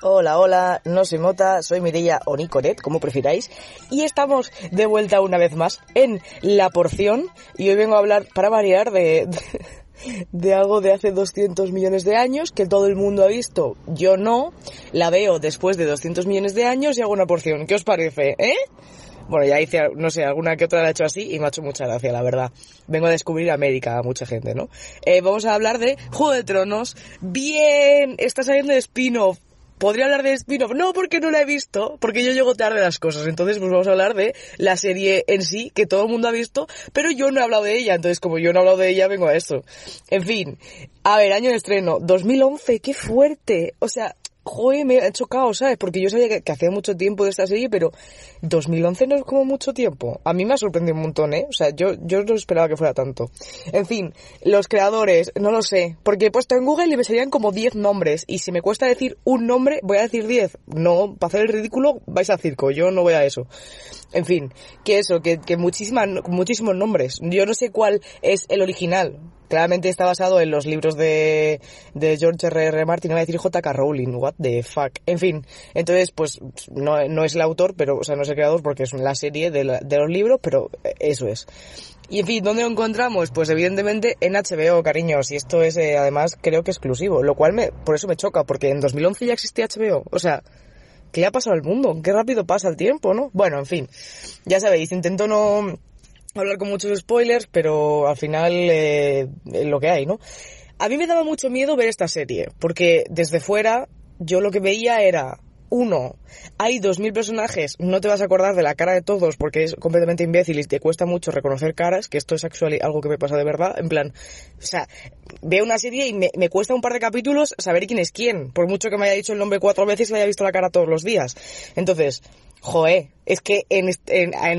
Hola, hola, no se Mota, soy Mireia o Nicolet, como prefiráis, y estamos de vuelta una vez más en La Porción, y hoy vengo a hablar, para variar, de, de, de algo de hace 200 millones de años, que todo el mundo ha visto, yo no, la veo después de 200 millones de años y hago una porción, ¿qué os parece, eh? Bueno, ya hice, no sé, alguna que otra la he hecho así y me ha hecho mucha gracia, la verdad. Vengo a descubrir América a mucha gente, ¿no? Eh, vamos a hablar de Juego de Tronos. Bien, está saliendo de spin-off. ¿Podría hablar de spin-off? No, porque no la he visto, porque yo llego tarde a las cosas. Entonces, pues vamos a hablar de la serie en sí, que todo el mundo ha visto, pero yo no he hablado de ella. Entonces, como yo no he hablado de ella, vengo a esto. En fin, a ver, año de estreno, 2011, qué fuerte. O sea, joder, me ha chocado, ¿sabes? Porque yo sabía que, hacía mucho tiempo de esta serie, pero 2011 no es como mucho tiempo. A mí me ha sorprendido un montón, ¿eh? O sea, yo, yo no esperaba que fuera tanto. En fin, los creadores, no lo sé. Porque he puesto en Google y me salían como 10 nombres. Y si me cuesta decir un nombre, voy a decir 10. No, para hacer el ridículo, vais a circo. Yo no voy a eso. En fin, que eso, que, que muchísimas, muchísimos nombres. Yo no sé cuál es el original. Claramente está basado en los libros de, George R. R. Martin, voy a decir J.K. Rowling, what the fuck. En fin, entonces, pues, no, es el autor, pero, o sea, no es el creador porque es la serie de, los libros, pero eso es. Y en fin, ¿dónde lo encontramos? Pues evidentemente en HBO, cariños, y esto es eh, además creo que exclusivo, lo cual me, por eso me choca, porque en 2011 ya existía HBO, o sea, ¿qué ha pasado al mundo? Qué rápido pasa el tiempo, ¿no? Bueno, en fin, ya sabéis, intento no hablar con muchos spoilers, pero al final eh, lo que hay, ¿no? A mí me daba mucho miedo ver esta serie, porque desde fuera yo lo que veía era, uno, hay dos mil personajes, no te vas a acordar de la cara de todos porque es completamente imbécil y te cuesta mucho reconocer caras, que esto es actual, algo que me pasa de verdad, en plan, o sea, veo una serie y me, cuesta un par de capítulos saber quién es quién, por mucho que me haya dicho el nombre cuatro veces y le haya visto la cara todos los días. Entonces, Joé, es que en,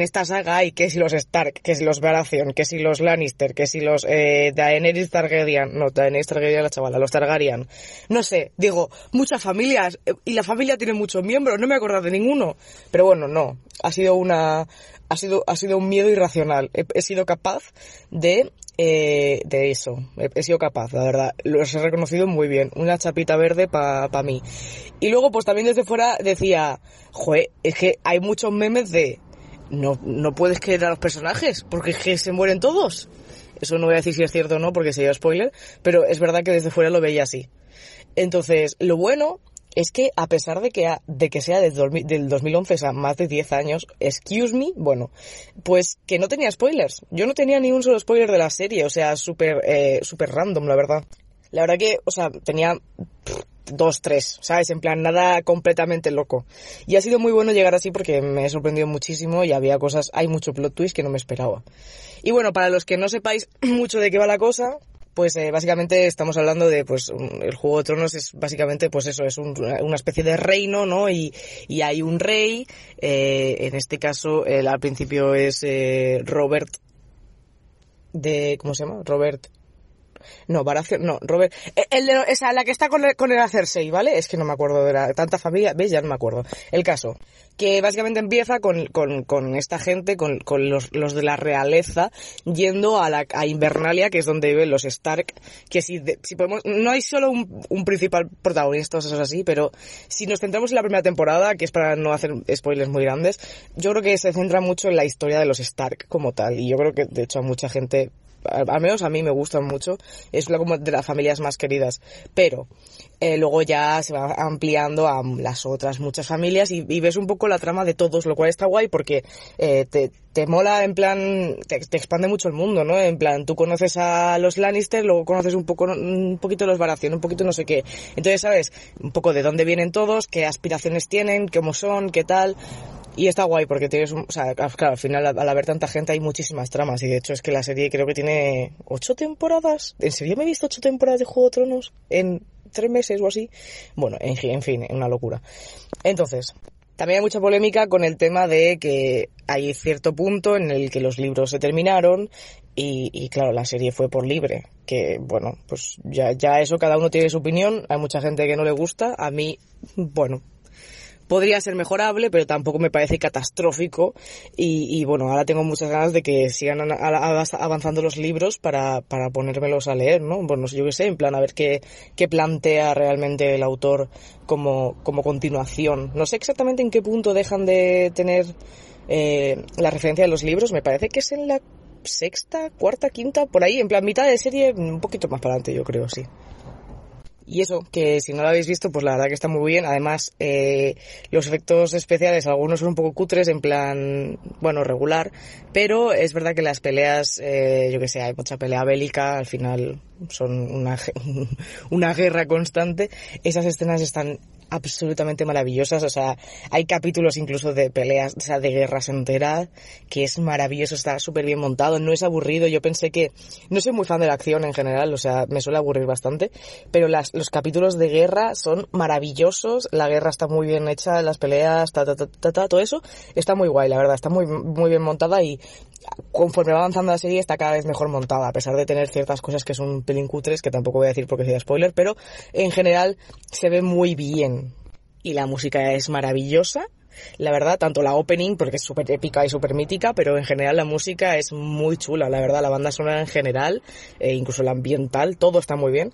esta saga hay que si los Stark, que si los Baratheon, que si los Lannister, que si los eh, Daenerys Targaryen, no, Daenerys Targaryen la chavala, los Targaryen. No sé, digo, muchas familias, y la familia tiene muchos miembros, no me acuerdo de ninguno. Pero bueno, no, ha sido una, ha sido, ha sido un miedo irracional. He, sido capaz de eh, eso. He, sido capaz, la verdad. Los he reconocido muy bien. Una chapita verde para pa mí. Y luego, pues también desde fuera decía, joder, es que hay muchos memes de no, no puedes creer a los personajes, porque es que se mueren todos. Eso no voy a decir si es cierto o no, porque sería spoiler, pero es verdad que desde fuera lo veía así. Entonces, lo bueno es que a pesar de que, de que sea del 2011, o sea, más de 10 años, excuse me, bueno, pues que no tenía spoilers. Yo no tenía ni un solo spoiler de la serie, o sea, súper, eh, súper random, la verdad. La verdad que, o sea, tenía dos, tres, ¿sabes? En plan, nada completamente loco. Y ha sido muy bueno llegar así porque me he sorprendido muchísimo y había cosas, hay mucho plot twist que no me esperaba. Y bueno, para los que no sepáis mucho de qué va la cosa, pues eh, básicamente estamos hablando de, pues, el Juego de Tronos es básicamente, pues eso, es un, una especie de reino, ¿no? Y, y hay un rey, eh, en este caso, al principio es eh, Robert de, ¿cómo se llama? Robert no, Baratheon, no, Robert, el de, esa, la que está con el, con el Cersei, ¿vale? Es que no me acuerdo de la, tanta familia, ¿ves? Ya no me acuerdo. El caso, que básicamente empieza con, con, con esta gente, con, con los, los de la realeza, yendo a la, a Invernalia, que es donde viven los Stark, que si, si podemos, no hay solo un, un principal protagonista, o eso así, pero si nos centramos en la primera temporada, que es para no hacer spoilers muy grandes, yo creo que se centra mucho en la historia de los Stark como tal, y yo creo que de hecho a mucha gente al menos a mí me gustan mucho, es una de las familias más queridas, pero eh, luego ya se va ampliando a las otras muchas familias y, ves un poco la trama de todos, lo cual está guay porque eh, te, te mola en plan, te, te, expande mucho el mundo, ¿no? En plan, tú conoces a los Lannister, luego conoces un poco, un poquito los Baratheon, un poquito no sé qué. Entonces, ¿sabes? Un poco de dónde vienen todos, qué aspiraciones tienen, cómo son, qué tal. Y está guay porque tienes, un, o sea, claro, al final al haber tanta gente hay muchísimas tramas y de hecho es que la serie creo que tiene ocho temporadas. ¿En serio me he visto ocho temporadas de Juego de Tronos en tres meses o así? Bueno, en, en fin, una locura. Entonces, también hay mucha polémica con el tema de que hay cierto punto en el que los libros se terminaron y, y, claro, la serie fue por libre. Que bueno, pues ya, ya eso cada uno tiene su opinión. Hay mucha gente que no le gusta. A mí, bueno, podría ser mejorable, pero tampoco me parece catastrófico. Y, bueno, ahora tengo muchas ganas de que sigan avanzando los libros para, para ponérmelos a leer, ¿no? Bueno, yo qué sé, en plan, a ver qué, qué plantea realmente el autor como, como continuación. No sé exactamente en qué punto dejan de tener eh, la referencia de los libros, me parece que es en la sexta, cuarta, quinta, por ahí, en plan mitad de serie, un poquito más para adelante, yo creo, sí. Y eso, que si no lo habéis visto, pues la verdad que está muy bien. Además, eh, los efectos especiales, algunos son un poco cutres, en plan, bueno, regular, pero es verdad que las peleas, eh, yo que sé, hay mucha pelea bélica, al final son una, una guerra constante. Esas escenas están absolutamente maravillosas. O sea, hay capítulos incluso de peleas, o sea, de guerras enteras, que es maravilloso, está súper bien montado, no es aburrido. Yo pensé que, no soy muy fan de la acción en general, o sea, me suele aburrir bastante, pero las, los capítulos de guerra son maravillosos, la guerra está muy bien hecha, las peleas, ta, ta, ta, ta, todo eso está muy guay, la verdad, está muy, muy bien montada y conforme va avanzando la serie está cada vez mejor montada, a pesar de tener ciertas cosas que son pelín cutres, que tampoco voy a decir porque sería spoiler, pero en general se ve muy bien. Y la música es maravillosa, la verdad, tanto la opening, porque es súper épica y súper mítica, pero en general la música es muy chula, la verdad, la banda sonora en general, e incluso la ambiental, todo está muy bien.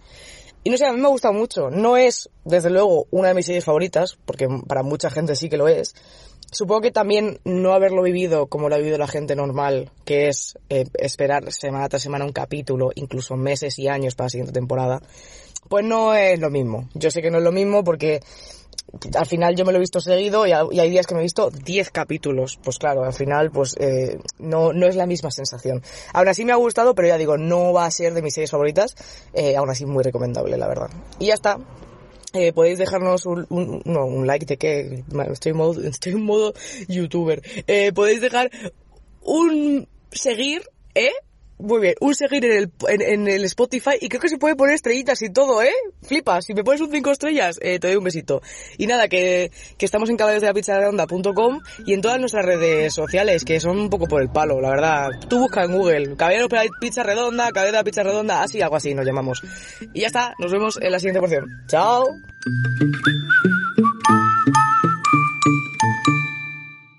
Y no sé, a mí me gusta mucho. No es, desde luego, una de mis series favoritas, porque para mucha gente sí que lo es, Supongo que también no haberlo vivido como lo ha vivido la gente normal, que es eh, esperar semana tras semana un capítulo, incluso meses y años para la siguiente temporada, pues no es lo mismo. Yo sé que no es lo mismo porque al final yo me lo he visto seguido y, hay días que me he visto 10 capítulos. Pues claro, al final pues eh, no, no es la misma sensación. Aún así me ha gustado, pero ya digo, no va a ser de mis series favoritas. Eh, aún así muy recomendable, la verdad. Y ya está. Eh, podéis dejarnos un, like de que estoy en modo, estoy en modo youtuber. Eh, podéis dejar un seguir. Muy bien, un seguir en el, en, el Spotify y creo que se puede poner estrellitas y todo, ¿eh? Flipas, si me pones un 5 estrellas, eh, te doy un besito. Y nada, que, que estamos en caballos de la redonda.com y en todas nuestras redes sociales, que son un poco por el palo, la verdad. Tú busca en Google, caballeros pizza redonda, caballeros de la pizza redonda, así, algo así nos llamamos. Y ya está, nos vemos en la siguiente porción. ¡Chao!